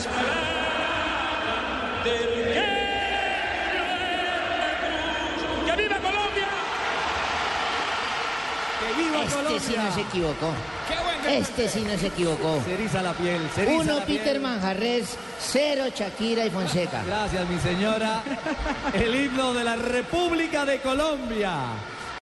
comprende las palabras del que murió en la cruz. ¡Que viva Colombia! ¡Que viva Este Colombia! sí no se equivocó. Este sí no se equivocó. Se eriza la piel, se eriza Uno la piel. Peter Manjarres, cero Shakira y Fonseca. Gracias, mi señora. El himno de la República de Colombia.